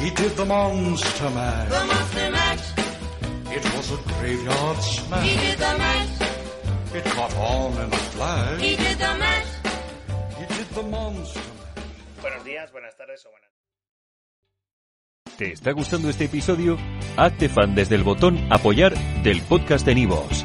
He did the monster mash. The monster mash. It was a graveyard smash. He did the mash. It caught on in a flash. He did the mash. He did the monster mash. Buenos días, buenas tardes o buenas. ¿Te está gustando este episodio? Hazte fan desde el botón Apoyar del podcast de Nivos.